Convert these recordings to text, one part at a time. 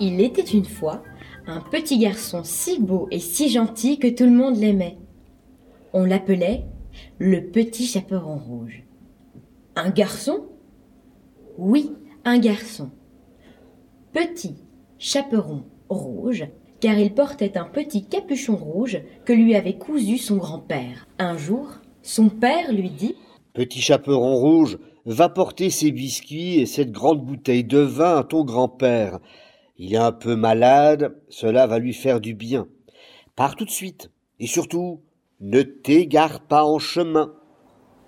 Il était une fois un petit garçon si beau et si gentil que tout le monde l'aimait. On l'appelait le petit chaperon rouge. Un garçon? Oui, un garçon. Petit chaperon rouge, car il portait un petit capuchon rouge que lui avait cousu son grand-père. Un jour, son père lui dit Petit chaperon rouge, va porter ces biscuits et cette grande bouteille de vin à ton grand-père. Il est un peu malade, cela va lui faire du bien. Pars tout de suite, et surtout, ne t'égare pas en chemin.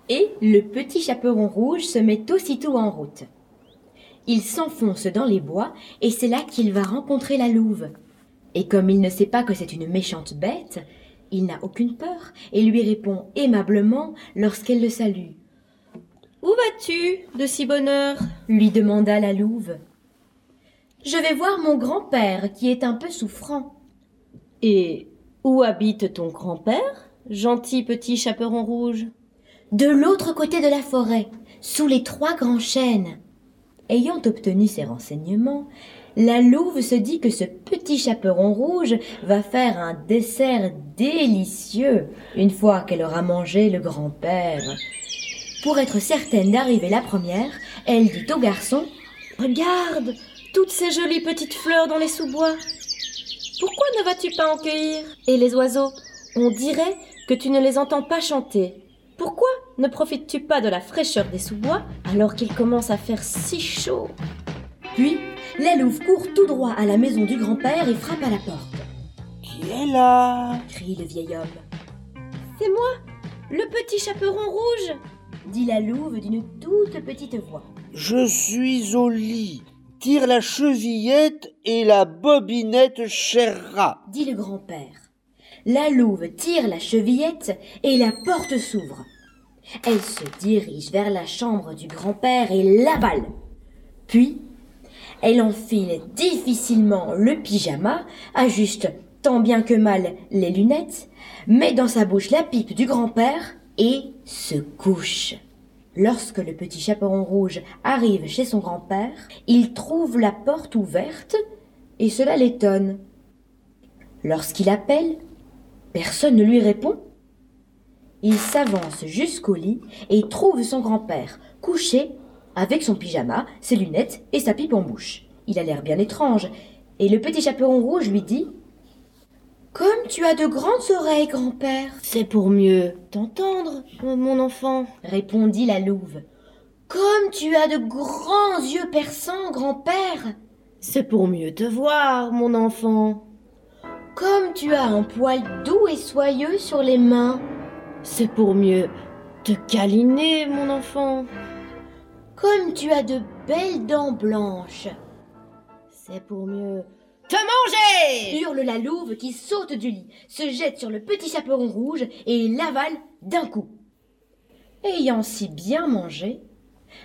Et le petit chaperon rouge se met aussitôt en route. Il s'enfonce dans les bois, et c'est là qu'il va rencontrer la louve. Et comme il ne sait pas que c'est une méchante bête, il n'a aucune peur et lui répond aimablement lorsqu'elle le salue. Où vas-tu de si bonne heure? lui demanda la louve. Je vais voir mon grand-père qui est un peu souffrant. Et où habite ton grand-père, gentil petit chaperon rouge? De l'autre côté de la forêt, sous les trois grands chênes. Ayant obtenu ces renseignements, la louve se dit que ce petit chaperon rouge va faire un dessert délicieux une fois qu'elle aura mangé le grand-père. Pour être certaine d'arriver la première, elle dit au garçon Regarde toutes ces jolies petites fleurs dans les sous-bois. Pourquoi ne vas-tu pas en cueillir? Et les oiseaux, on dirait que tu ne les entends pas chanter. Pourquoi ne profites-tu pas de la fraîcheur des sous-bois alors qu'il commence à faire si chaud? Puis, la louve court tout droit à la maison du grand-père et frappe à la porte. Qui est là? crie le vieil homme. C'est moi, le petit chaperon rouge dit la louve d'une toute petite voix. Je suis au lit. Tire la chevillette et la bobinette, cher rat, dit le grand-père. La louve tire la chevillette et la porte s'ouvre. Elle se dirige vers la chambre du grand-père et l'avale. Puis, elle enfile difficilement le pyjama, ajuste tant bien que mal les lunettes, met dans sa bouche la pipe du grand-père et se couche. Lorsque le petit chaperon rouge arrive chez son grand-père, il trouve la porte ouverte et cela l'étonne. Lorsqu'il appelle, personne ne lui répond. Il s'avance jusqu'au lit et trouve son grand-père couché avec son pyjama, ses lunettes et sa pipe en bouche. Il a l'air bien étrange, et le petit chaperon rouge lui dit tu as de grandes oreilles, grand-père. C'est pour mieux t'entendre, mon enfant, répondit la louve. Comme tu as de grands yeux perçants, grand-père. C'est pour mieux te voir, mon enfant. Comme tu as un poil doux et soyeux sur les mains. C'est pour mieux te câliner, mon enfant. Comme tu as de belles dents blanches. C'est pour mieux te manger hurle la louve qui saute du lit, se jette sur le petit chaperon rouge et l'avale d'un coup. Ayant si bien mangé,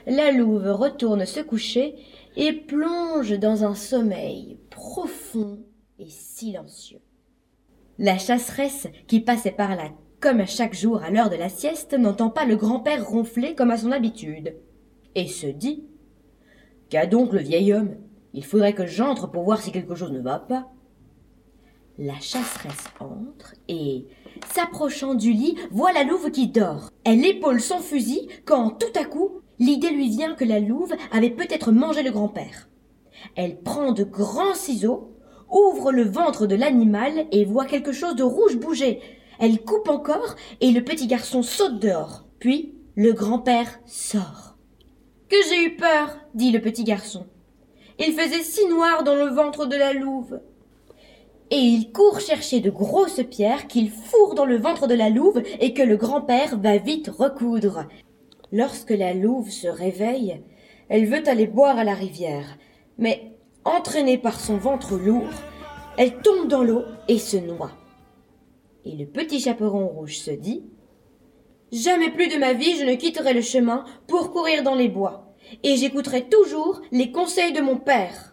la louve retourne se coucher et plonge dans un sommeil profond et silencieux. La chasseresse qui passait par là comme chaque jour à l'heure de la sieste n'entend pas le grand-père ronfler comme à son habitude, et se dit Qu'a donc le vieil homme? Il faudrait que j'entre pour voir si quelque chose ne va pas. La chasseresse entre et, s'approchant du lit, voit la louve qui dort. Elle épaule son fusil quand, tout à coup, l'idée lui vient que la louve avait peut-être mangé le grand-père. Elle prend de grands ciseaux, ouvre le ventre de l'animal et voit quelque chose de rouge bouger. Elle coupe encore et le petit garçon saute dehors. Puis le grand-père sort. Que j'ai eu peur, dit le petit garçon. Il faisait si noir dans le ventre de la louve. Et il court chercher de grosses pierres qu'il fourre dans le ventre de la louve et que le grand-père va vite recoudre. Lorsque la louve se réveille, elle veut aller boire à la rivière, mais entraînée par son ventre lourd, elle tombe dans l'eau et se noie. Et le petit chaperon rouge se dit Jamais plus de ma vie je ne quitterai le chemin pour courir dans les bois, et j'écouterai toujours les conseils de mon père.